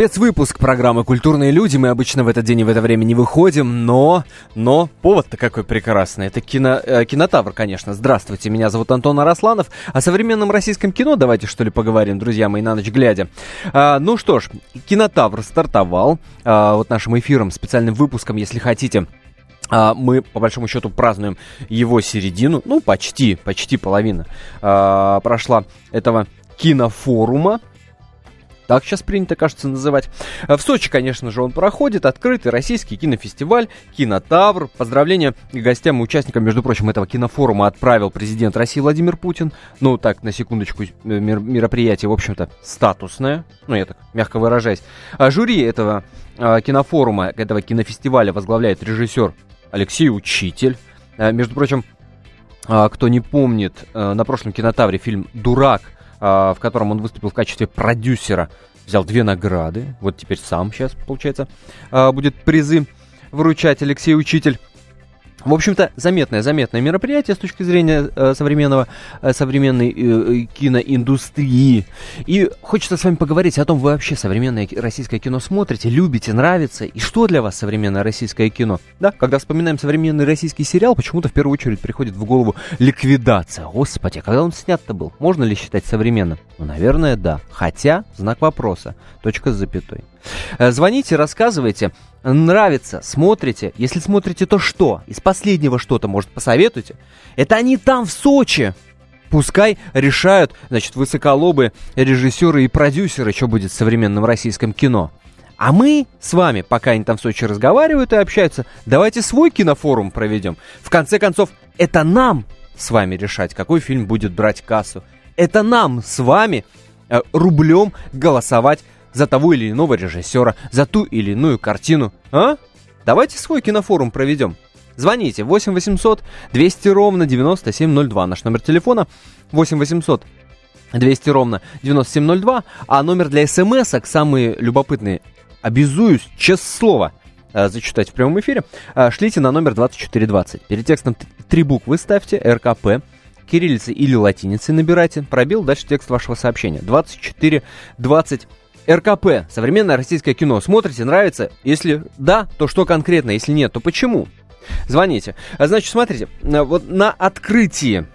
Спецвыпуск программы «Культурные люди». Мы обычно в этот день и в это время не выходим, но... Но повод-то какой прекрасный. Это кино, э, кинотавр, конечно. Здравствуйте, меня зовут Антон Арасланов. О современном российском кино давайте, что ли, поговорим, друзья мои, на ночь глядя. А, ну что ж, кинотавр стартовал. А, вот нашим эфиром, специальным выпуском, если хотите. А, мы, по большому счету, празднуем его середину, ну, почти, почти половина а, прошла этого кинофорума. Так сейчас принято, кажется, называть. В Сочи, конечно же, он проходит. Открытый российский кинофестиваль, кинотавр. Поздравления гостям и участникам, между прочим, этого кинофорума отправил президент России Владимир Путин. Ну, так, на секундочку, мероприятие, в общем-то, статусное. Ну, я так мягко выражаюсь. А жюри этого а, кинофорума, этого кинофестиваля возглавляет режиссер Алексей Учитель. А, между прочим, а, кто не помнит, на прошлом кинотавре фильм «Дурак» в котором он выступил в качестве продюсера, взял две награды. Вот теперь сам сейчас, получается, будет призы вручать Алексей Учитель. В общем-то, заметное, заметное мероприятие с точки зрения э, современного, э, современной э, киноиндустрии. И хочется с вами поговорить о том, вы вообще современное российское кино смотрите, любите, нравится, и что для вас современное российское кино. Да, когда вспоминаем современный российский сериал, почему-то в первую очередь приходит в голову ликвидация. Господи, а когда он снят-то был? Можно ли считать современным? Ну, наверное, да. Хотя, знак вопроса, точка с запятой. Э, звоните, рассказывайте. Нравится, смотрите. Если смотрите, то что? Из последнего что-то, может, посоветуйте? Это они там, в Сочи. Пускай решают, значит, высоколобые режиссеры и продюсеры, что будет в современном российском кино. А мы с вами, пока они там в Сочи разговаривают и общаются, давайте свой кинофорум проведем. В конце концов, это нам с вами решать, какой фильм будет брать кассу. Это нам с вами э, рублем голосовать за того или иного режиссера, за ту или иную картину. А? Давайте свой кинофорум проведем. Звоните 8 800 200 ровно 9702. Наш номер телефона 8 800 200 ровно 9702. А номер для смс-ок самые любопытные. Обязуюсь, честное слово, э, зачитать в прямом эфире. Э, шлите на номер 2420. Перед текстом три буквы ставьте, РКП, кириллицей или латиницей набирайте, пробил, дальше текст вашего сообщения. 2420 РКП, современное российское кино, смотрите, нравится? Если да, то что конкретно? Если нет, то почему? Звоните. А, значит, смотрите, вот на открытии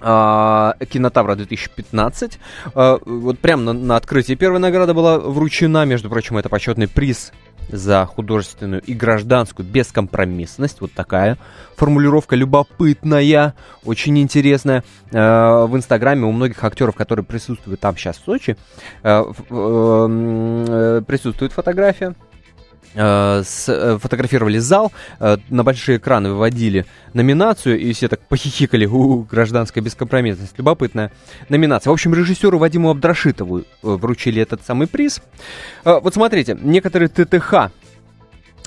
а, Кинотавра 2015. А, вот прямо на, на открытии первая награда была вручена, между прочим, это почетный приз за художественную и гражданскую бескомпромиссность. Вот такая формулировка любопытная, очень интересная. Э, в Инстаграме у многих актеров, которые присутствуют там сейчас в Сочи, э, э, присутствует фотография фотографировали зал, э, на большие экраны выводили номинацию, и все так похихикали, у гражданская бескомпромиссность, любопытная номинация. В общем, режиссеру Вадиму Абдрашитову э, вручили этот самый приз. Вот смотрите, некоторые ТТХ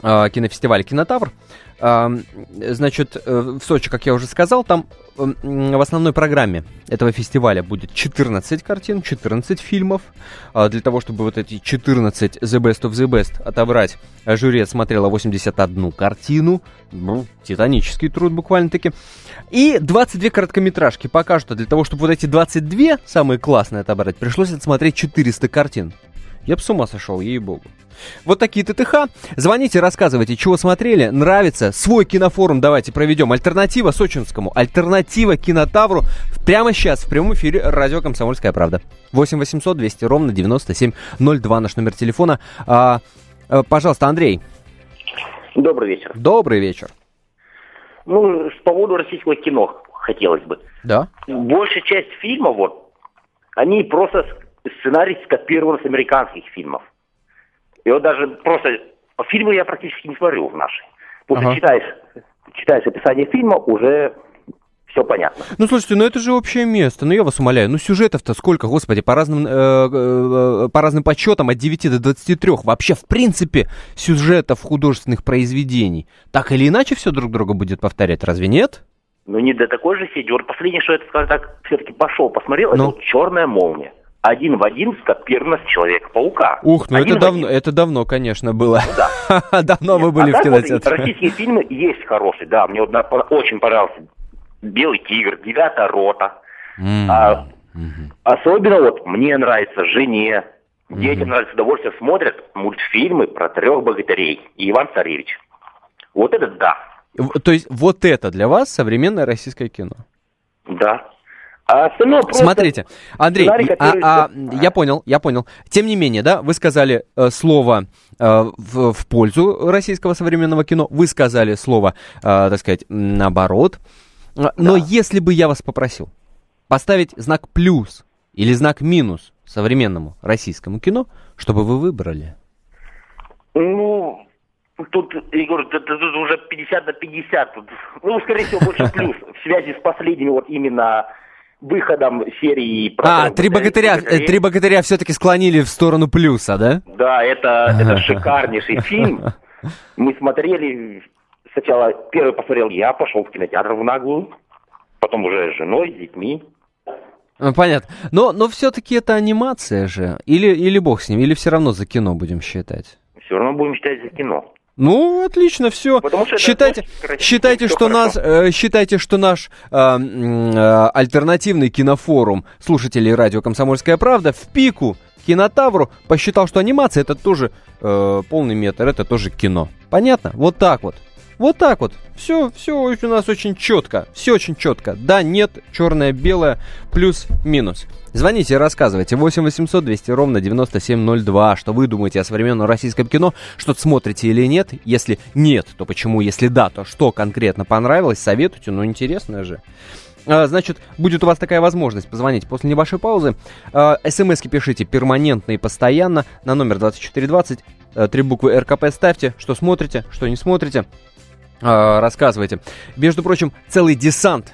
кинофестиваля «Кинотавр», значит, в Сочи, как я уже сказал, там в основной программе этого фестиваля будет 14 картин, 14 фильмов. А, для того, чтобы вот эти 14 The Best of the Best отобрать, жюри отсмотрело 81 картину. Ну, титанический труд буквально-таки. И 22 короткометражки. Пока что для того, чтобы вот эти 22 самые классные отобрать, пришлось отсмотреть 400 картин. Я бы с ума сошел, ей-богу. Вот такие ТТХ. Звоните, рассказывайте, чего смотрели, нравится. Свой кинофорум давайте проведем. Альтернатива сочинскому, альтернатива кинотавру. Прямо сейчас в прямом эфире радио «Комсомольская правда». 8 800 200 ровно 9702 наш номер телефона. А, а, пожалуйста, Андрей. Добрый вечер. Добрый вечер. Ну, по поводу российского кино хотелось бы. Да. Большая часть фильмов, вот, они просто сценарий скопирован с американских фильмов. И вот даже просто фильмы я практически не смотрю в наши. Потому ага. читаешь, читаешь описание фильма, уже все понятно. Ну, слушайте, ну это же общее место. Ну, я вас умоляю. Ну, сюжетов-то сколько, господи, по разным, э, э, по разным подсчетам от 9 до 23. Вообще, в принципе, сюжетов художественных произведений. Так или иначе все друг друга будет повторять, разве нет? Ну, не до такой же сети. Вот последнее, что я, скажем так, все-таки пошел, посмотрел, ну? это вот «Черная молния». Один в один скопировано с Человека-паука. Ух, ну Один это давно, один. это давно, конечно, было. Ну да. Давно вы Нет, были а в кинотеатре. Российские фильмы есть хорошие, да. Мне вот очень понравился «Белый тигр», «Девятая рота». М, А, мгм. особенно вот мне нравится, жене, детям нравится, с удовольствием смотрят мультфильмы про трех богатырей и Иван Царевич. Вот это да, В- То есть вот это для вас современное российское кино? да. А остальное просто... Смотрите, Андрей, сценарий, а- который- а, я понял, я понял. Тем не менее, да, вы сказали э, слово э, в, в пользу российского современного кино, вы сказали слово, э, так сказать, наоборот. А, Но Да. если бы я вас попросил поставить знак плюс или знак минус современному российскому кино, чтобы вы выбрали? Ну, тут, Егор, тут, тут уже 50 на 50. Тут, ну, скорее всего, больше плюс в связи с последним вот именно выходом серии... А, три богатыря, э, три богатыря все-таки склонили в сторону плюса, да? Да, это, это шикарнейший фильм. Мы смотрели, сначала первый посмотрел я, пошел в кинотеатр в наглую, потом уже с женой, с детьми. Ну, Понятно. Но, но все-таки это анимация же. Или, или бог с ним, или все равно за кино будем считать. Все равно будем считать за кино. Ну, отлично, все. Считайте, считайте, что хорошо. нас, э, считайте, что наш э, э, альтернативный кинофорум слушателей радио «Комсомольская правда» в пику кинотавру посчитал, что анимация это тоже э, полный метр, это тоже кино. Понятно? Вот так вот. Вот так вот. Все, все у нас очень четко. Все очень четко. Да, нет, черное, белое, плюс, минус. Звоните и рассказывайте. 8 800 200 ровно 9702. Что вы думаете о современном российском кино? Что-то смотрите или нет? Если нет, то почему? Если да, то что конкретно понравилось? Советуйте. Ну, интересно же. А, Значит, будет у вас такая возможность позвонить после небольшой паузы. А, СМСки пишите перманентно и постоянно на номер 2420. Э, Три буквы РКП ставьте. Что смотрите, что не смотрите. А, Рассказывайте. Между прочим, целый десант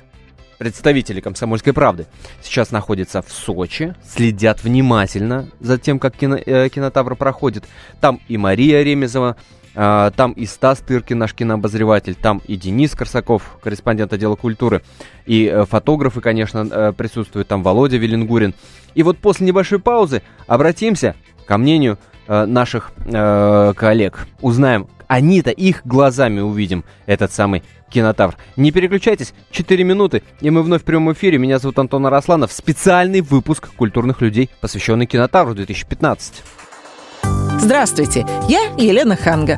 представителей «Комсомольской правды» сейчас находится в Сочи, следят внимательно за тем, как кино, э, кинотавр проходит. Там и Мария Ремезова, а, там и Стас Тыркин, наш кинообозреватель, там и Денис Корсаков, корреспондент отдела культуры, и э, фотографы, конечно, э, присутствуют, там Володя Веленгурин. И вот после небольшой паузы обратимся ко мнению э, наших э, коллег. Узнаем, они-то их глазами увидим этот самый кинотавр. Не переключайтесь, 4 минуты, и мы вновь в прямом эфире. Меня зовут Антон Арасланов. Специальный выпуск культурных людей, посвященный кинотавру 2015. Здравствуйте, я Елена Ханга.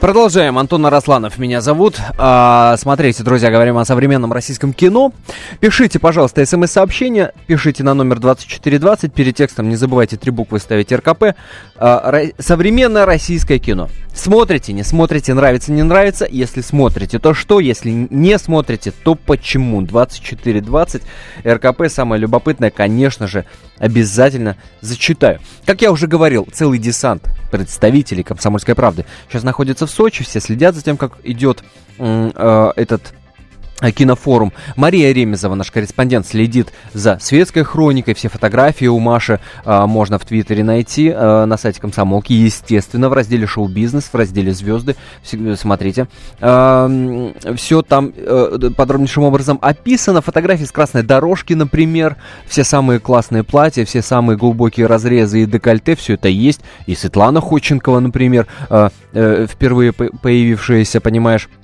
Продолжаем. Антон Арасланов меня зовут. А, смотрите, друзья, говорим о современном российском кино. Пишите, пожалуйста, смс-сообщение. Пишите на номер 2420. Перед текстом не забывайте три буквы ставить РКП. Ро- современное российское кино. Смотрите, не смотрите, нравится, не нравится. Если смотрите, то что? Если не смотрите, то почему? 2420. РКП самое любопытное, конечно же, обязательно зачитаю. Как я уже говорил, целый десант представителей «Комсомольской правды» сейчас находится в Сочи, все следят за тем, как идет э, этот э, кинофорум. Мария Ремезова, наш корреспондент, следит за светской хроникой. Все фотографии у Маши э, можно в Твиттере найти э, на сайте Комсомолки. Естественно, в разделе «Шоу-бизнес», в разделе «Звезды». Смотрите. все там э, подробнейшим образом описано. Фотографии с красной дорожки, например. Все самые классные платья, все самые глубокие разрезы и декольте. Все это есть. И Светлана Ходченкова, например, э, э, впервые по- появившаяся, понимаешь, э,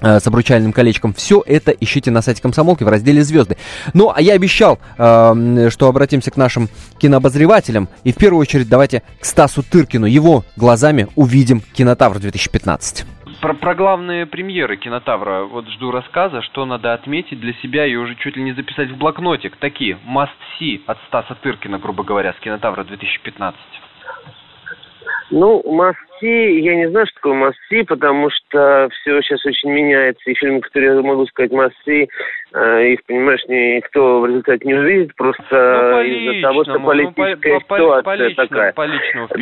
с обручальным колечком. Все это ищите на сайте Комсомолки в разделе «Звезды». Ну, а я обещал, э, что обратимся к нашим кинообозревателям. И в первую очередь давайте к Стасу Тыркину. Его глазами увидим «Кинотавр 2015». Про, про главные премьеры кинотавра. Вот жду рассказа, что надо отметить для себя и уже чуть ли не записать в блокнотик. Такие must see от Стаса Тыркина, грубо говоря, с кинотавра 2015. Ну, масти, я не знаю, что такое масти, потому что все сейчас очень меняется. И фильмы, которые я могу сказать масти, э, их, понимаешь, никто в результате не увидит, просто ну, из-за того, что политическая ну, по, ситуация по, по такая. По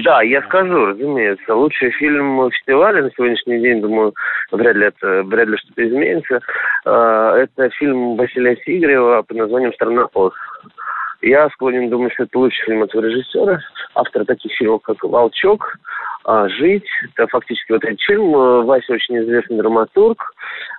да, я скажу, разумеется. Лучший фильм фестиваля на сегодняшний день, думаю, вряд ли это вряд ли что-то изменится. Э, это фильм Василия Сигарева под названием «Страна Оз». Я склонен думать, что это лучший фильм этого режиссера, автора таких фильмов, как «Волчок», а, «Жить». Это фактически вот этот фильм. Вася очень известный драматург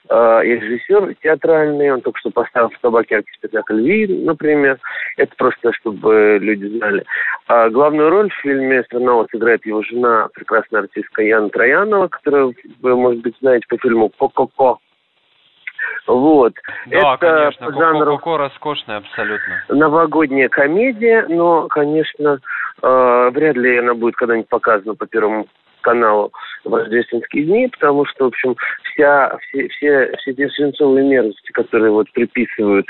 э, и режиссер театральный. Он только что поставил в Табакерке спектакль «Ви», например. Это просто, чтобы люди знали. А главную роль в фильме «Страна» сыграет его жена, прекрасная артистка Яна Троянова, которую вы, может быть, знаете по фильму «Ко-ко-ко». Вот. Да, Это конечно, по жанру... Коко роскошная абсолютно. Новогодняя комедия, но, конечно, э, вряд ли она будет когда-нибудь показана по Первому каналу в рождественские дни, потому что, в общем, вся, все, все, все эти свинцовые мерзости, которые вот приписывают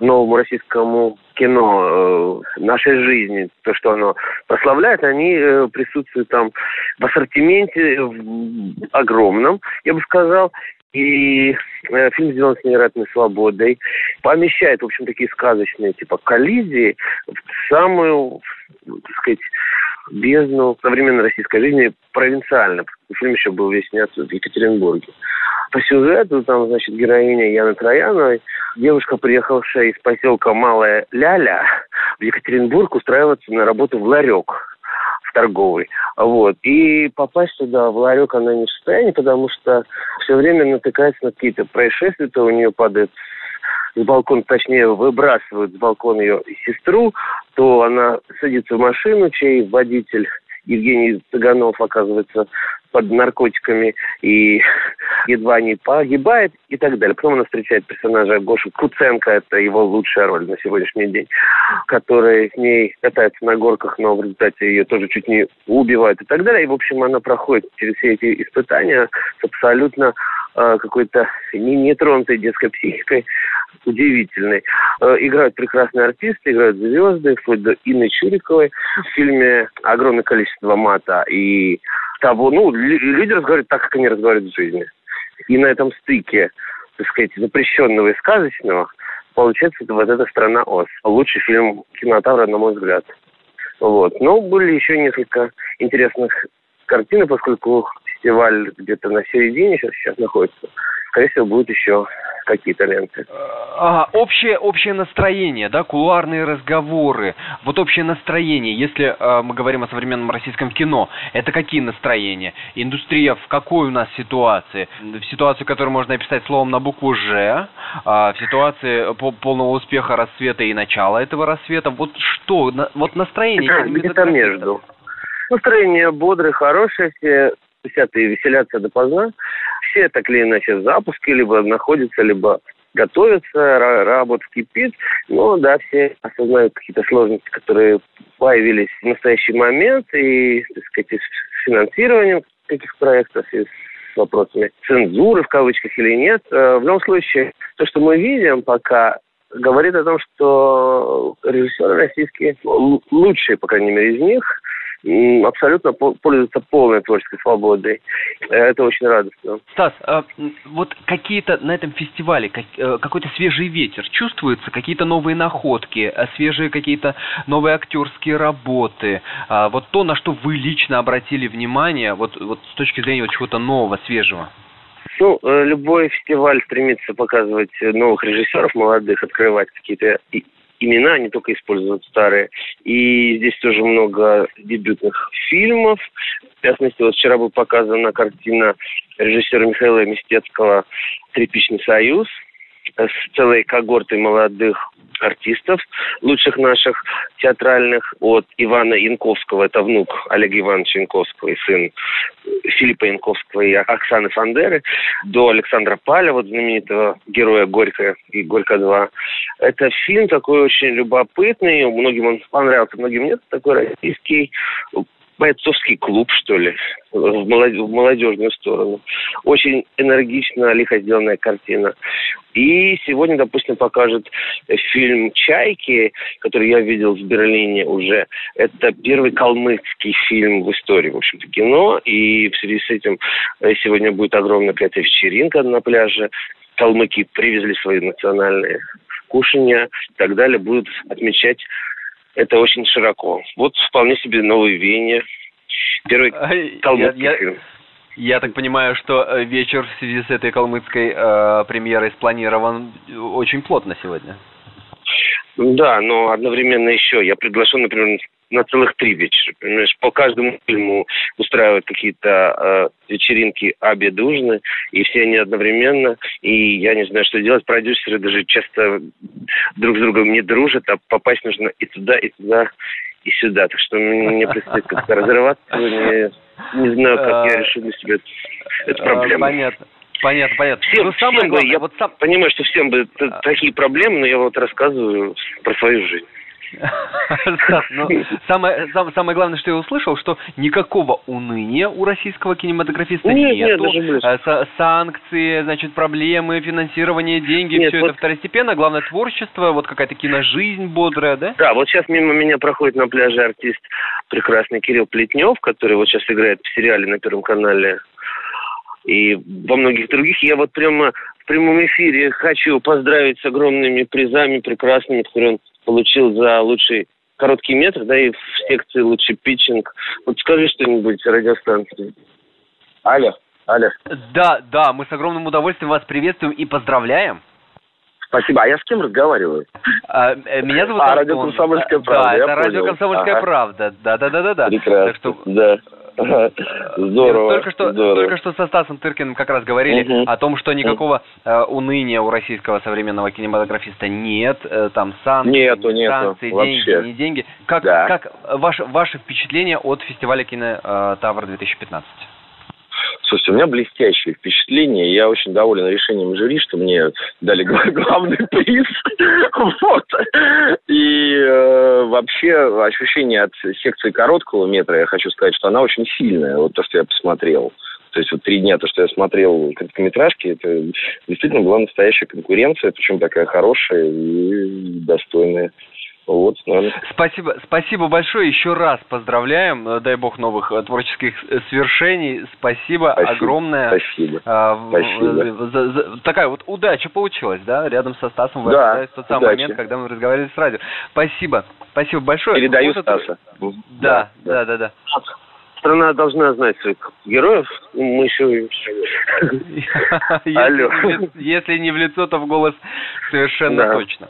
новому российскому кино э, нашей жизни, то, что оно прославляет, они э, присутствуют там в ассортименте в огромном, я бы сказал, и э, фильм сделан с невероятной свободой. Помещает, в общем, такие сказочные, типа, коллизии в самую, так сказать, бездну современной российской жизни провинциально. Фильм еще был весь снят в Екатеринбурге. По сюжету там, значит, героиня Яны Трояновой, девушка, приехавшая из поселка Малая Ляля в Екатеринбург устраиваться на работу в ларек торговый. Вот. И попасть туда, в ларек, она не в состоянии, потому что все время натыкается на какие-то происшествия, то у нее падает с балкона, точнее, выбрасывают с балкона ее сестру, то она садится в машину, чей водитель Евгений Цыганов оказывается под наркотиками и едва не погибает и так далее. Потом она встречает персонажа Гошу Куценко, это его лучшая роль на сегодняшний день, который с ней катается на горках, но в результате ее тоже чуть не убивают и так далее. И, в общем, она проходит через все эти испытания с абсолютно э, какой-то не нетронутой детской психикой, удивительной. Э, играют прекрасные артисты, играют звезды, вплоть до Инны Чуриковой. В фильме огромное количество мата и того, ну, люди разговаривают так, как они разговаривают в жизни. И на этом стыке, так сказать, запрещенного и сказочного, получается вот эта страна Оз. Лучший фильм кинотавра, на мой взгляд. Вот. Но были еще несколько интересных картин, поскольку фестиваль где-то на середине сейчас, сейчас находится. Скорее всего, будет еще какие-то ленты. Ага, общее, общее настроение, да, кулуарные разговоры, вот общее настроение, если э, мы говорим о современном российском кино, это какие настроения? Индустрия в какой у нас ситуации? В ситуации, которую можно описать словом на букву «Ж», э, в ситуации полного успеха расцвета и начала этого рассвета, вот что, на, вот настроение? Где-то между. Настроение бодрое, хорошее, все сидят и веселятся допоздна все так или иначе в запуске, либо находятся, либо готовятся, работа кипит, но да, все осознают какие-то сложности, которые появились в настоящий момент, и, так сказать, с финансированием каких проектов, и с вопросами цензуры, в кавычках, или нет. Э, в любом случае, то, что мы видим пока, говорит о том, что режиссеры российские, лучшие, по крайней мере, из них, абсолютно пользуются полной творческой свободой. Это очень радостно. Стас, а вот какие-то на этом фестивале, э, какой-то свежий ветер чувствуется, какие-то новые находки, э, свежие какие-то новые актерские работы, а вот то, на что вы лично обратили внимание, вот, вот с точки зрения вот чего-то нового, свежего? Ну, э, любой фестиваль стремится показывать новых режиссеров молодых, открывать какие-то имена, не только используют старые. И здесь тоже много дебютных фильмов. В частности, вот вчера была показана картина режиссера Михаила Мистецкого «Тряпичный союз», с целой когортой молодых артистов, лучших наших театральных, от Ивана Янковского, это внук Олега Ивановича Янковского и сын Филиппа Янковского и Оксаны Фандеры, до Александра Паля, вот знаменитого героя Горько и Горько-2. Это фильм такой очень любопытный, многим он понравился, многим нет, такой российский, бойцовский клуб, что ли, в, молод... в молодежную сторону. Очень энергично, лихо сделанная картина. И сегодня, допустим, покажет фильм «Чайки», который я видел в Берлине уже. Это первый калмыцкий фильм в истории, в общем-то, кино. И в связи с этим э, сегодня будет огромная какая-то вечеринка на пляже. Калмыки привезли свои национальные кушания и так далее. Будут отмечать это очень широко. Вот вполне себе новые веяния. Первый калмыцкий я, фильм. Я так понимаю, что э, вечер в связи с этой калмыцкой э, премьерой спланирован очень плотно сегодня. Да, но одновременно еще я приглашен, например, на целых три вечера. Понимаешь, по каждому фильму устраивают какие-то э, вечеринки, обеды, ужины, и все они одновременно. И я не знаю, что делать. Продюсеры даже часто друг с другом не дружат, а попасть нужно и туда, и туда, и сюда. Так что мне предстоит как-то разрываться. Не, не знаю, как я решу для себя эту проблему. Понятно. Понятно, понятно. Всем, ну, самое всем главное, бы, я вот сам... понимаю, что всем бы такие проблемы, но я вот рассказываю про свою жизнь. Ну, самое, самое главное, что я услышал, что никакого уныния у российского кинематографиста нет, нету. Нет, даже Санкции, значит, проблемы, финансирование, деньги, нет, все вот... это второстепенно. Главное творчество, вот какая-то киножизнь бодрая, да? Да, вот сейчас мимо меня проходит на пляже артист прекрасный Кирилл Плетнев, который вот сейчас играет в сериале на Первом канале и во многих других. Я вот прямо в прямом эфире хочу поздравить с огромными призами прекрасными, которые он получил за лучший короткий метр, да, и в секции лучший питчинг. Вот скажи что-нибудь радиостанции. Алло, алло. Да, да, мы с огромным удовольствием вас приветствуем и поздравляем. Спасибо. А я с кем разговариваю? А, э, меня зовут А, радио «Комсомольская правда», Да, это радио «Комсомольская ага. правда». Да-да-да-да. Прекрасно, так что... да. Здорово. Только что, здорово. только что со Стасом Тыркиным как раз говорили угу. о том, что никакого э, уныния у российского современного кинематографиста нет. Э, там санкции, нету, нету, санкции, вообще. деньги, не деньги. Как, да. как ваше, ваше впечатление от фестиваля кино э, Тавр 2015? Слушайте, у меня блестящее впечатление. Я очень доволен решением жюри, что мне дали главный приз. Вот. Вообще ощущение от секции короткого метра, я хочу сказать, что она очень сильная. Вот то, что я посмотрел. То есть вот три дня, то, что я смотрел короткометражки, это действительно была настоящая конкуренция, причем такая хорошая и достойная. Вот, наверное. Спасибо, спасибо большое. Еще раз поздравляем. Э, дай бог новых э, творческих э, свершений. Спасибо, спасибо огромное. Спасибо. А, спасибо. За, за, такая вот удача получилась, да? Рядом со Стасом вы да, тот самый удачи. момент, когда мы разговаривали с радио. Спасибо. Спасибо большое. Передаю вот Стаса. Да, да, да, да. да. Страна должна знать своих героев. Мы еще... Алло. Если не в лицо, то в голос совершенно точно.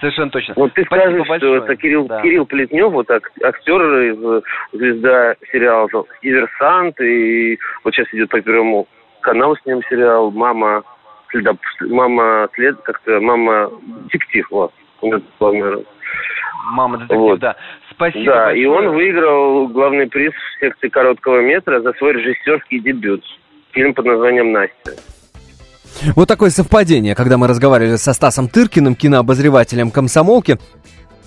Совершенно точно. Вот ты Спасибо скажешь, большое. что это Кирилл, да. Кирилл Плетнев, вот так, актер из звезда сериала «Диверсант», и вот сейчас идет по Первому каналу с ним сериал «Мама следа, мама след, как-то мама детектив, вот. Мама детектив, вот. да. Спасибо Да, большое. и он выиграл главный приз в секции короткого метра за свой режиссерский дебют. Фильм под названием «Настя». Вот такое совпадение, когда мы разговаривали со Стасом Тыркиным, кинообозревателем комсомолки.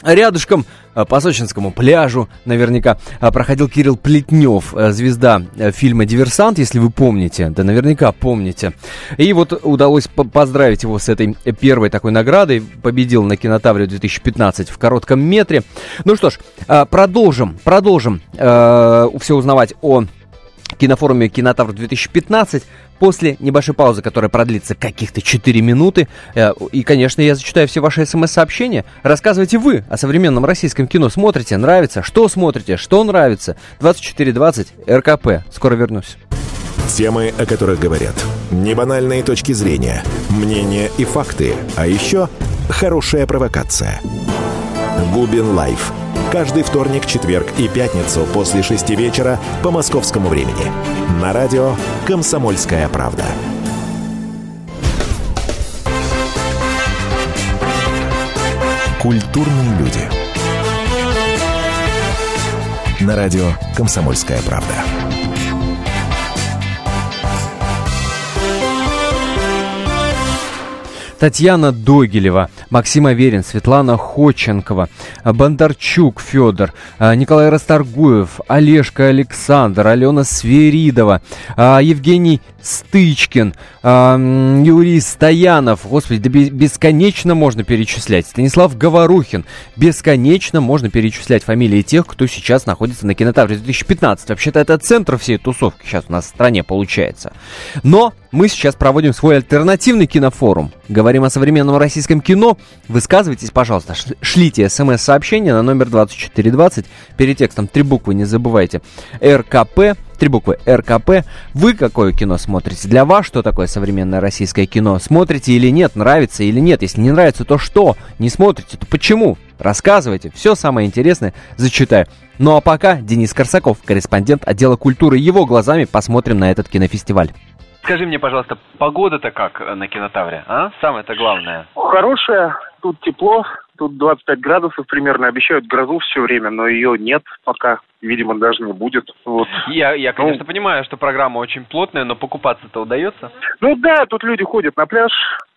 Рядышком э, по Сочинскому пляжу наверняка э, проходил Кирилл Плетнев, э, звезда фильма «Диверсант», если вы помните, да наверняка помните. И вот удалось поздравить его с этой первой такой наградой, победил на Кинотавре 2015 в коротком метре. Ну что ж, продолжим, продолжим все узнавать о кинофоруме «Кинотавр 2015» после небольшой паузы, которая продлится каких-то 4 минуты. Э, и, конечно, я зачитаю все ваши смс-сообщения. Рассказывайте вы о современном российском кино. Смотрите, нравится? Что смотрите? Что нравится? 2420 РКП. Скоро вернусь. Темы, о которых говорят. Небанальные точки зрения, мнения и факты. А еще хорошая провокация. Губин Live каждый вторник, четверг и пятницу после шести вечера по московскому времени. На радио «Комсомольская правда». Культурные люди. На радио «Комсомольская правда». Татьяна Догилева, Максим Аверин, Светлана Ходченкова, Бондарчук Федор, Николай Расторгуев, Олежка Александр, Алена Сверидова, Евгений Стычкин, Юрий Стоянов, господи, да бесконечно можно перечислять, Станислав Говорухин, бесконечно можно перечислять фамилии тех, кто сейчас находится на кинотавре 2015. Вообще-то это центр всей тусовки сейчас у нас в стране получается. Но мы сейчас проводим свой альтернативный кинофорум. Говорим о современном российском кино. Высказывайтесь, пожалуйста. Шлите смс-сообщение на номер 2420. Перед текстом три буквы, не забывайте. РКП, три буквы РКП. Вы какое кино смотрите? Для вас что такое современное российское кино? Смотрите или нет? Нравится или нет? Если не нравится, то что? Не смотрите, то почему? Рассказывайте. Все самое интересное зачитаю. Ну а пока Денис Корсаков, корреспондент отдела культуры. Его глазами посмотрим на этот кинофестиваль. Скажи мне, пожалуйста, погода-то как на кинотавре, а? Самое-то главное. Хорошая, тут тепло, тут 25 градусов примерно, обещают грозу все время, но ее нет пока, видимо, даже не будет. Вот. Я, я конечно, ну, понимаю, что программа очень плотная, но покупаться-то удается? Ну да, тут люди ходят на пляж,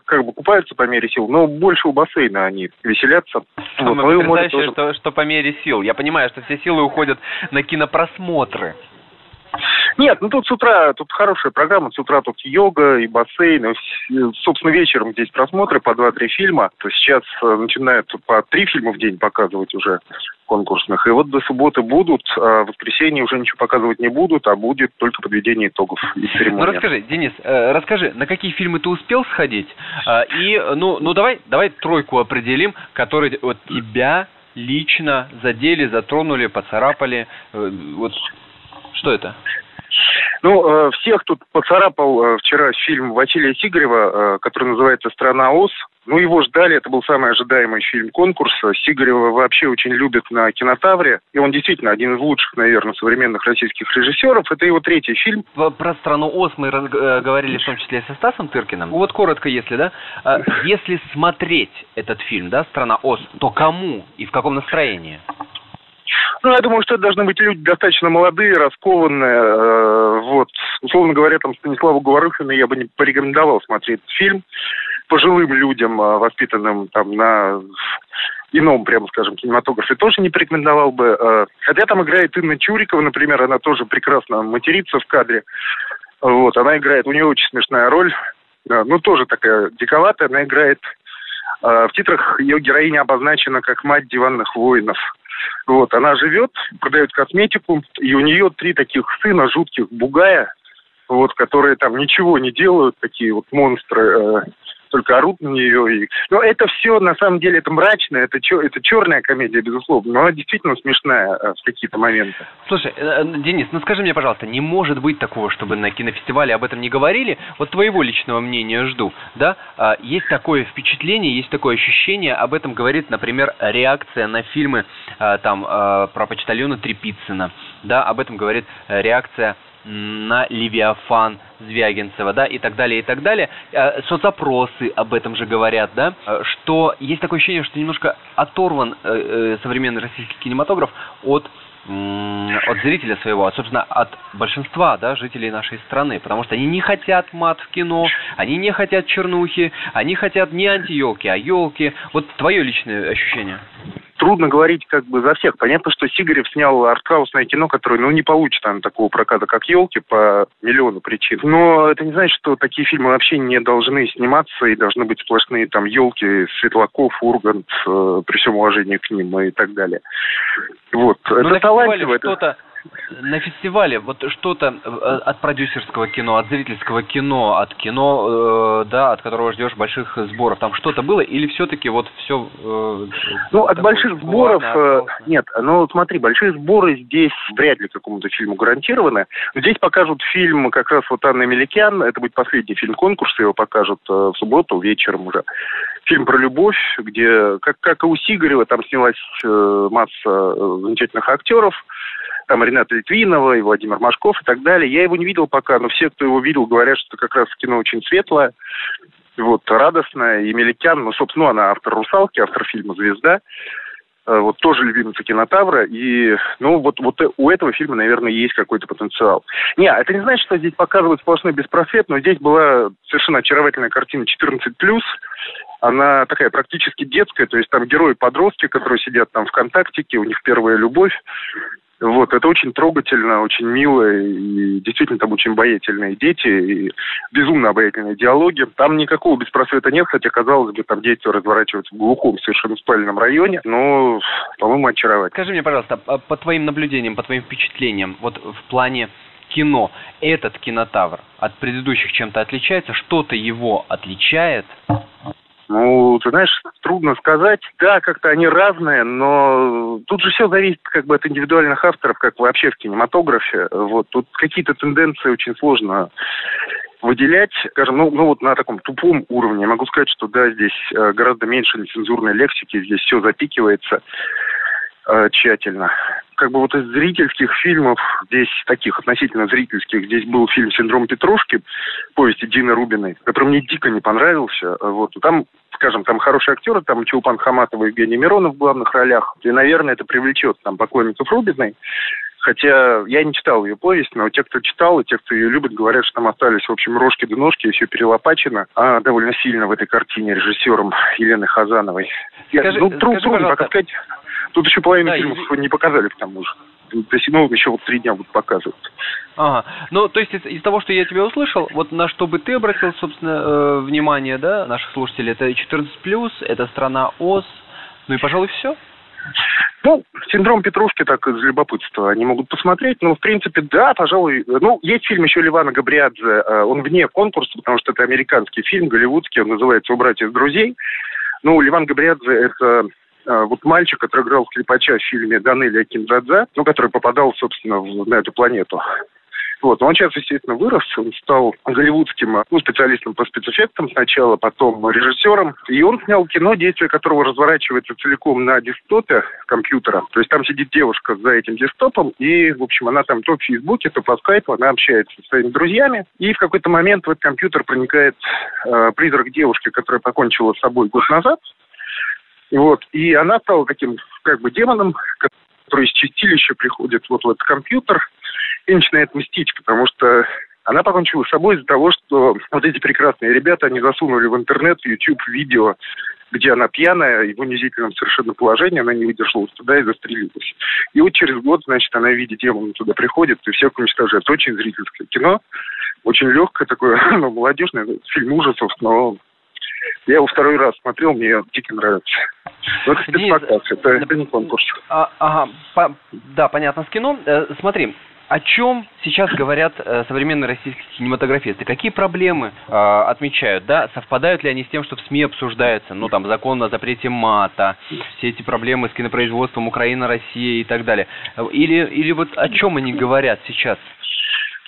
как бы купаются по мере сил, но больше у бассейна они веселятся. Самое вот, потрясающее, тоже... что, что по мере сил. Я понимаю, что все силы уходят на кинопросмотры. Нет, ну тут с утра, тут хорошая программа, с утра тут йога и бассейн. И, собственно, вечером здесь просмотры по два-три фильма. То сейчас э, начинают по три фильма в день показывать уже конкурсных. И вот до субботы будут, а в воскресенье уже ничего показывать не будут, а будет только подведение итогов и церемония. Ну расскажи, Денис, э, расскажи, на какие фильмы ты успел сходить? Э, и, ну, ну давай, давай тройку определим, которые вот тебя лично задели, затронули, поцарапали. Вот что это? Ну, э, всех тут поцарапал э, вчера фильм Василия Сигарева, э, который называется «Страна Оз». Ну, его ждали, это был самый ожидаемый фильм конкурса. Сигарева вообще очень любят на кинотавре, и он действительно один из лучших, наверное, современных российских режиссеров. Это его третий фильм. Про «Страну Оз» мы говорили в том числе со Стасом Тыркиным. Вот коротко, если, да, а, если смотреть этот фильм, да, «Страна Оз», то кому и в каком настроении? Ну, я думаю, что это должны быть люди достаточно молодые, раскованные. Э, вот. Условно говоря, там Станиславу Говорухину я бы не порекомендовал смотреть фильм пожилым людям, э, воспитанным там на ином, прямо скажем, кинематографе, тоже не порекомендовал бы. Э, хотя там играет Инна Чурикова, например, она тоже прекрасно матерится в кадре. Вот, она играет, у нее очень смешная роль, ну, тоже такая диковатая, она играет в титрах ее героиня обозначена как мать диванных воинов. Вот, она живет, продает косметику, и у нее три таких сына жутких бугая, вот, которые там ничего не делают, такие вот монстры, э, только орут на нее. И... Но это все, на самом деле, это мрачно, это, чер... это черная комедия, безусловно, но она действительно смешная э, в какие-то моменты. Слушай, э, э, Денис, ну скажи мне, пожалуйста, не может быть такого, чтобы на кинофестивале об этом не говорили? Вот твоего личного мнения жду, да? А, есть такое впечатление, есть такое ощущение, об этом говорит, например, реакция на фильмы а, там а, про почтальона Трепицына, да, об этом говорит реакция на Левиафан Звягинцева, да, и так далее, и так далее. Э, соцопросы об этом же говорят, да, э, что есть такое ощущение, что немножко оторван э, современный российский кинематограф от от зрителя своего, а, собственно, от большинства да, жителей нашей страны, потому что они не хотят мат в кино, они не хотят чернухи, они хотят не антиелки, а елки. Вот твое личное ощущение трудно говорить как бы за всех. Понятно, что Сигарев снял артхаусное кино, которое, ну, не получит там такого проката, как «Елки» по миллиону причин. Но это не значит, что такие фильмы вообще не должны сниматься и должны быть сплошные там «Елки», Светлаков, Ургант, э, при всем уважении к ним и так далее. Вот. Но это талантливо. Что-то на фестивале вот что-то э, от продюсерского кино, от зрительского кино, от кино, э, да, от которого ждешь больших сборов, там что-то было или все-таки вот все? Э, ну, от больших сборов э, нет. Ну, смотри, большие сборы здесь вряд ли какому-то фильму гарантированы. Здесь покажут фильм как раз вот Анны Меликян, это будет последний фильм конкурса, его покажут э, в субботу вечером уже. Фильм про любовь, где, как, как и у Сигарева, там снялась э, масса э, замечательных актеров там Рената Литвинова и Владимир Машков и так далее. Я его не видел пока, но все, кто его видел, говорят, что как раз кино очень светлое, вот, радостное. И Меликян, ну, собственно, она автор «Русалки», автор фильма «Звезда». Э, вот тоже любимца кинотавра, и, ну, вот, вот у этого фильма, наверное, есть какой-то потенциал. Не, это не значит, что здесь показывают сплошной беспросвет, но здесь была совершенно очаровательная картина 14+, она такая практически детская, то есть там герои-подростки, которые сидят там ВКонтактике, у них первая любовь, вот, это очень трогательно, очень мило, и действительно там очень обаятельные дети, и безумно обаятельные диалоги. Там никакого беспросвета нет, хотя, казалось бы, там действие разворачивается в глухом, совершенно спальном районе, но, по-моему, очаровательно. Скажи мне, пожалуйста, а по твоим наблюдениям, по твоим впечатлениям, вот в плане кино, этот кинотавр от предыдущих чем-то отличается? Что-то его отличает? Ну, ты знаешь, трудно сказать. Да, как-то они разные, но тут же все зависит как бы от индивидуальных авторов, как вообще в кинематографе. Вот тут какие-то тенденции очень сложно выделять, скажем, ну, ну вот на таком тупом уровне. Я могу сказать, что да, здесь э, гораздо меньше нецензурной лексики, здесь все запикивается э, тщательно. Как бы вот из зрительских фильмов, здесь таких относительно зрительских, здесь был фильм «Синдром Петрушки», повести Дины Рубиной, который мне дико не понравился. Вот. Там скажем, там хорошие актеры, там Чулпан Хаматова и Евгений Миронов в главных ролях. И, наверное, это привлечет там поклонников Рубиной. Хотя я не читал ее повесть, но те, кто читал, и те, кто ее любит, говорят, что там остались, в общем, рожки до ножки, и все перелопачено. А довольно сильно в этой картине режиссером Елены Хазановой. Скажи, я, ну, трудно, скажи, трудно пока сказать. Тут еще половину да, фильмов и... не показали, к тому же. До седьмого еще вот три дня будут показывать. Ага. Ну, то есть из, из того, что я тебя услышал, вот на что бы ты обратил, собственно, э, внимание, да, наших слушателей, это 14+, это страна ОС, ну и, пожалуй, все. Ну, синдром Петрушки так из любопытства они могут посмотреть. Но, в принципе, да, пожалуй. Ну, есть фильм еще Ливана Габриадзе. Э, он вне конкурса, потому что это американский фильм, голливудский. Он называется «Убрать из друзей». Ну, Ливан Габриадзе – это вот мальчик, который играл скрипача в фильме Данелия Киндзадзе, ну, который попадал, собственно, в, на эту планету. Вот. Он сейчас, естественно, вырос, он стал голливудским ну, специалистом по спецэффектам сначала, потом режиссером. И он снял кино, действие которого разворачивается целиком на десктопе компьютера. То есть там сидит девушка за этим десктопом, и, в общем, она там то в Фейсбуке, то по скайпу, она общается со своими друзьями. И в какой-то момент в этот компьютер проникает э, призрак девушки, которая покончила с собой год назад. Вот. И она стала таким как бы демоном, который из чистилища приходит вот в этот компьютер и начинает мстить, потому что она покончила с собой из-за того, что вот эти прекрасные ребята, они засунули в интернет, YouTube видео, где она пьяная и в унизительном совершенно положении, она не выдержала туда и застрелилась. И вот через год, значит, она видит демона туда приходит и всех уничтожает. Очень зрительское кино, очень легкое такое, ну, молодежное, фильм ужасов, но я его второй раз смотрел, мне дико нравится. Но это спецпоказ, это, это не конкурс. А, ага, по, да, понятно, с кино. Э, смотри, о чем сейчас говорят э, современные российские кинематографисты? Какие проблемы э, отмечают, да? Совпадают ли они с тем, что в СМИ обсуждается, ну, там, закон о запрете мата, все эти проблемы с кинопроизводством Украина, Россия и так далее? Или, или вот о чем они говорят сейчас?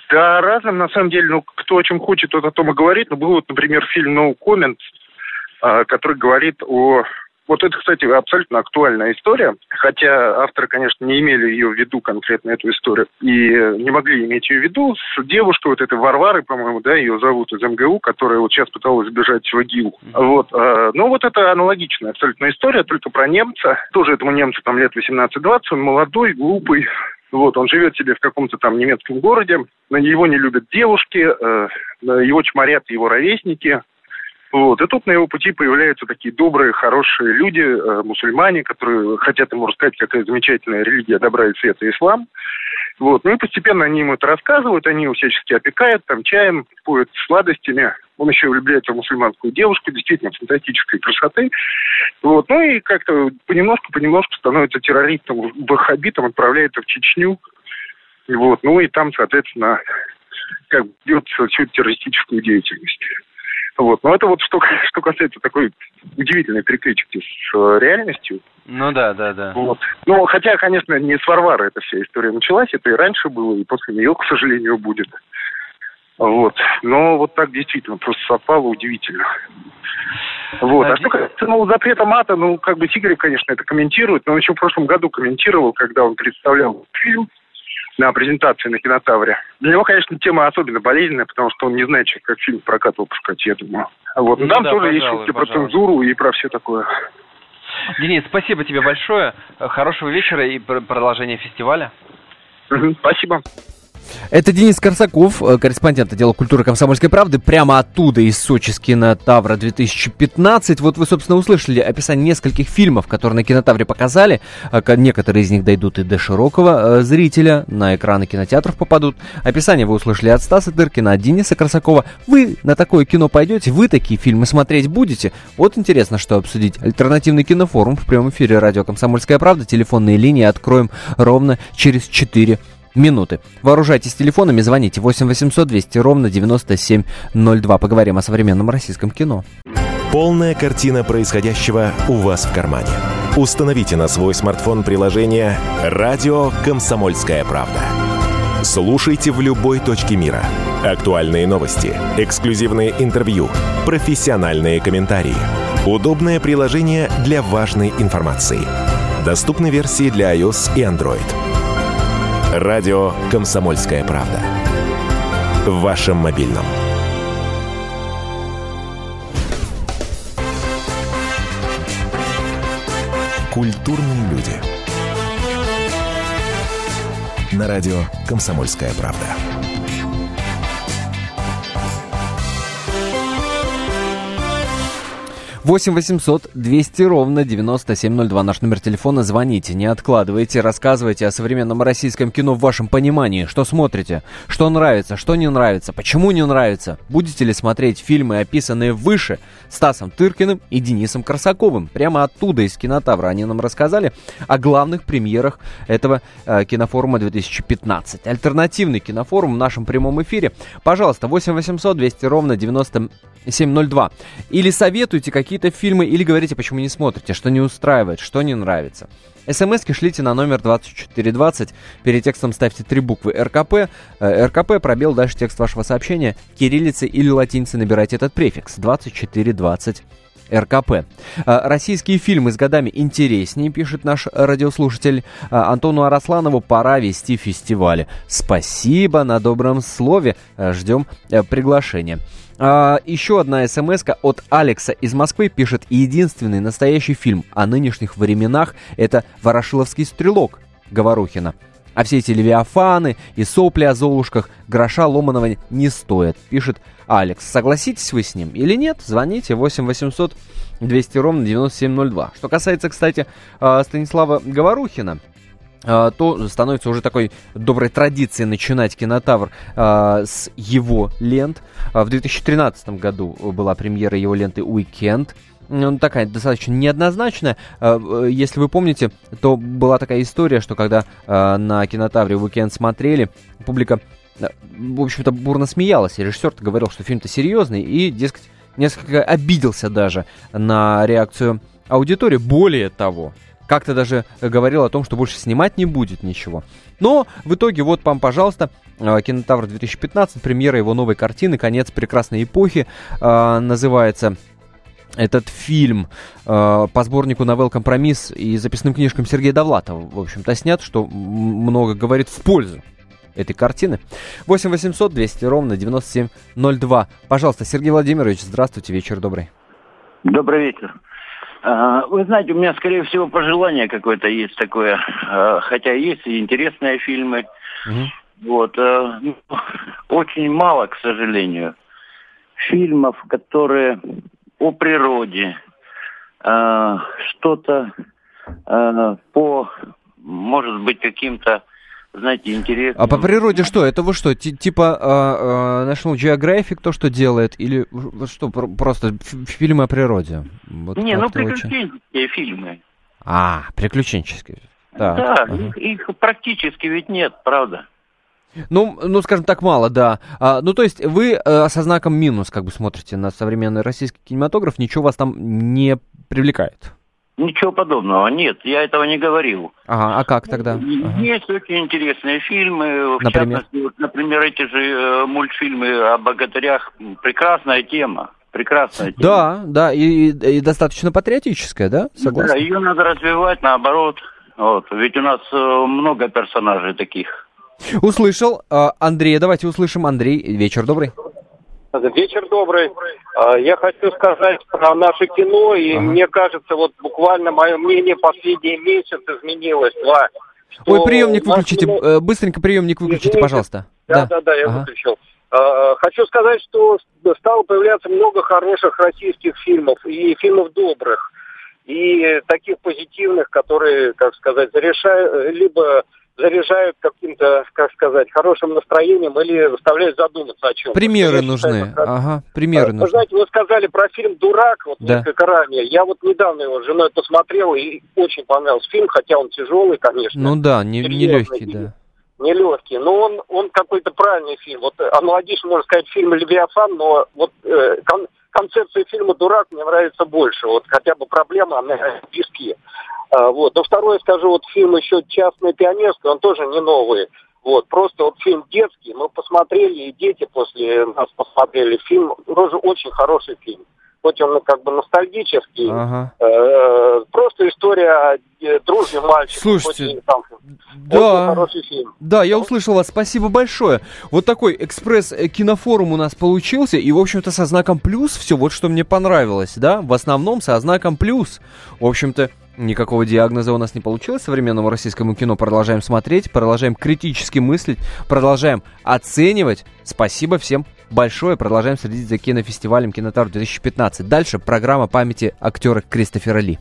Да, разным, на самом деле, ну, кто о чем хочет, тот о том и говорит. Ну, был вот, например, фильм «No Comment», э, который говорит о вот это, кстати, абсолютно актуальная история, хотя авторы, конечно, не имели ее в виду конкретно эту историю и не могли иметь ее в виду с девушкой вот этой Варвары, по-моему, да, ее зовут из МГУ, которая вот сейчас пыталась сбежать в ИГИЛ. Вот, а, ну вот это аналогичная абсолютно история, только про немца. Тоже этому немцу там лет 18-20, он молодой, глупый, вот, он живет себе в каком-то там немецком городе, на него не любят девушки, э, его чморят его ровесники, вот. И тут на его пути появляются такие добрые, хорошие люди, э, мусульмане, которые хотят ему рассказать, какая замечательная религия добра и света ислам. Вот. Ну и постепенно они ему это рассказывают, они его всячески опекают, там чаем, поют сладостями. Он еще влюбляется в мусульманскую девушку, действительно фантастической красоты. Вот. Ну и как-то понемножку-понемножку становится террористом, ваххабитом, отправляется в Чечню. Вот. Ну и там, соответственно, как ведет всю террористическую деятельность. Вот. Но это вот что, что касается такой удивительной переклички с э, реальностью. Ну да, да, да. Вот. Ну, хотя, конечно, не с Варвары эта вся история началась, это и раньше было, и после нее, к сожалению, будет. Вот. Но вот так действительно просто совпало удивительно. Вот. А, а что касается ну, запрета мата, ну, как бы Сигарев, конечно, это комментирует, но он еще в прошлом году комментировал, когда он представлял фильм на презентации на кинотавре. Для него, конечно, тема особенно болезненная, потому что он не знает, как фильм в прокат выпускать, я думаю. Вот. Но ну, там да, тоже есть шутки про цензуру и про все такое. Денис, спасибо тебе большое. Хорошего вечера и продолжения фестиваля. Спасибо. Это Денис Корсаков, э, корреспондент отдела культуры комсомольской правды, прямо оттуда, из Сочи, с кинотавра 2015. Вот вы, собственно, услышали описание нескольких фильмов, которые на кинотавре показали. А некоторые из них дойдут и до широкого э, зрителя, на экраны кинотеатров попадут. Описание вы услышали от Стаса Дыркина, от Дениса Корсакова. Вы на такое кино пойдете, вы такие фильмы смотреть будете? Вот интересно, что обсудить. Альтернативный кинофорум в прямом эфире радио «Комсомольская правда». Телефонные линии откроем ровно через 4 минуты. Вооружайтесь телефонами, звоните 8 800 200 ровно 9702. Поговорим о современном российском кино. Полная картина происходящего у вас в кармане. Установите на свой смартфон приложение «Радио Комсомольская правда». Слушайте в любой точке мира. Актуальные новости, эксклюзивные интервью, профессиональные комментарии. Удобное приложение для важной информации. Доступны версии для iOS и Android. Радио «Комсомольская правда». В вашем мобильном. Культурные люди. На радио «Комсомольская правда». 8 800 200 ровно 9702 наш номер телефона. Звоните, не откладывайте, рассказывайте о современном российском кино в вашем понимании. Что смотрите, что нравится, что не нравится, почему не нравится. Будете ли смотреть фильмы, описанные выше Стасом Тыркиным и Денисом Корсаковым? Прямо оттуда, из кинотавра, они нам рассказали о главных премьерах этого э, кинофорума 2015. Альтернативный кинофорум в нашем прямом эфире. Пожалуйста, 8 800 200 ровно 9702. Или советуйте какие какие-то фильмы или говорите, почему не смотрите, что не устраивает, что не нравится. СМСки шлите на номер 2420. Перед текстом ставьте три буквы РКП. Э, РКП, пробел, дальше текст вашего сообщения. Кириллицы или латиницы набирайте этот префикс. 2420. РКП. Э, российские фильмы с годами интереснее, пишет наш радиослушатель. Э, Антону Арасланову пора вести фестивали. Спасибо на добром слове. Ждем приглашения. А, еще одна смс от Алекса из Москвы пишет «Единственный настоящий фильм о нынешних временах – это «Ворошиловский стрелок» Говорухина. А все эти левиафаны и сопли о золушках гроша ломаного не стоят, пишет Алекс. Согласитесь вы с ним или нет? Звоните 8 800 200 ровно 9702. Что касается, кстати, а, Станислава Говорухина, то становится уже такой доброй традицией начинать кинотавр а, с его лент. А, в 2013 году была премьера его ленты «Уикенд». Ну, такая достаточно неоднозначная. Если вы помните, то была такая история, что когда на кинотавре «Уикенд» смотрели, публика, в общем-то, бурно смеялась. И режиссер говорил, что фильм-то серьезный, и, дескать, несколько обиделся даже на реакцию аудитории. Более того, как-то даже говорил о том, что больше снимать не будет ничего. Но в итоге вот вам, пожалуйста, э, Кинотавр 2015, премьера его новой картины «Конец прекрасной эпохи» э, называется этот фильм э, по сборнику новелл «Компромисс» и записным книжкам Сергея Довлатова, в общем-то, снят, что много говорит в пользу этой картины. 8 800 200 ровно 9702. Пожалуйста, Сергей Владимирович, здравствуйте, вечер добрый. Добрый вечер. А, вы знаете, у меня, скорее всего, пожелание какое-то есть такое, а, хотя есть и интересные фильмы. Угу. Вот, а, ну, очень мало, к сожалению, фильмов, которые о природе, что-то по, может быть, каким-то знаете, интересно. А по природе что? Это вы что, типа э, э, National Geographic то, что делает? Или что, просто фильмы о природе? Вот Не, ну приключенческие очень... фильмы. А, приключенческие. Да, да ага. их, их практически ведь нет, правда. Ну, ну, скажем так, мало, да. А, ну, то есть вы э, со знаком минус как бы смотрите на современный российский кинематограф, ничего вас там не привлекает? Ничего подобного, нет, я этого не говорил. Ага, а как тогда? Ага. Есть очень интересные фильмы, в например? частности, вот, например, эти же э, мультфильмы о богатырях, прекрасная тема. Прекрасная тема. Да, да, и, и достаточно патриотическая, да? Согласен. Да, ее надо развивать наоборот. Вот, ведь у нас э, много персонажей таких. Услышал. Э, Андрей, давайте услышим. Андрей, вечер добрый. Вечер добрый. А, я хочу сказать про наше кино, и ага. мне кажется, вот буквально мое мнение последний месяц изменилось. Два. Ой, приемник выключите, кино... Э, быстренько приемник выключите, Извините. пожалуйста. Да, да, да, да я ага. выключил. А, хочу сказать, что стало появляться много хороших российских фильмов и фильмов добрых, и таких позитивных, которые, как сказать, решают, либо заряжают каким-то, как сказать, хорошим настроением или заставляют задуматься о чем. Примеры нужны. Считаю, ага, примеры вы нужны. Вы знаете, вы сказали про фильм «Дурак», вот да. несколько ранее. Я вот недавно его с женой посмотрел, и очень понравился фильм, хотя он тяжелый, конечно. Ну да, не, не легкий, да. Не легкий, но он, он какой-то правильный фильм. Вот аналогично, можно сказать, фильм «Левиафан», но вот э, кон, концепция фильма «Дурак» мне нравится больше. Вот хотя бы проблема, она близки. А, вот. Но второе скажу, вот фильм еще «Частное пионерство», он тоже не новый. Вот, просто вот фильм детский, мы посмотрели, и дети после нас посмотрели фильм, тоже очень хороший фильм. Хоть он как бы ностальгический, ага. э, просто история о э, дружбе мальчика. Слушайте, хоть, там, да, хороший фильм. да, я услышал вас, спасибо большое. Вот такой экспресс-кинофорум у нас получился, и, в общем-то, со знаком плюс все, вот что мне понравилось, да, в основном со знаком плюс. В общем-то, Никакого диагноза у нас не получилось современному российскому кино. Продолжаем смотреть, продолжаем критически мыслить, продолжаем оценивать. Спасибо всем большое. Продолжаем следить за кинофестивалем Кинотавр 2015. Дальше программа памяти актера Кристофера Ли.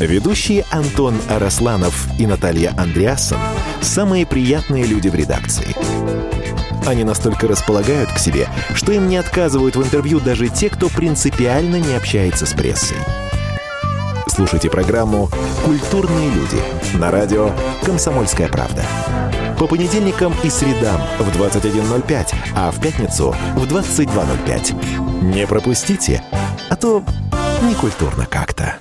Ведущие Антон Арасланов и Наталья Андреасон – самые приятные люди в редакции. Они настолько располагают к себе, что им не отказывают в интервью даже те, кто принципиально не общается с прессой. Слушайте программу «Культурные люди» на радио «Комсомольская правда». По понедельникам и средам в 21.05, а в пятницу в 22.05. Не пропустите, а то некультурно как-то.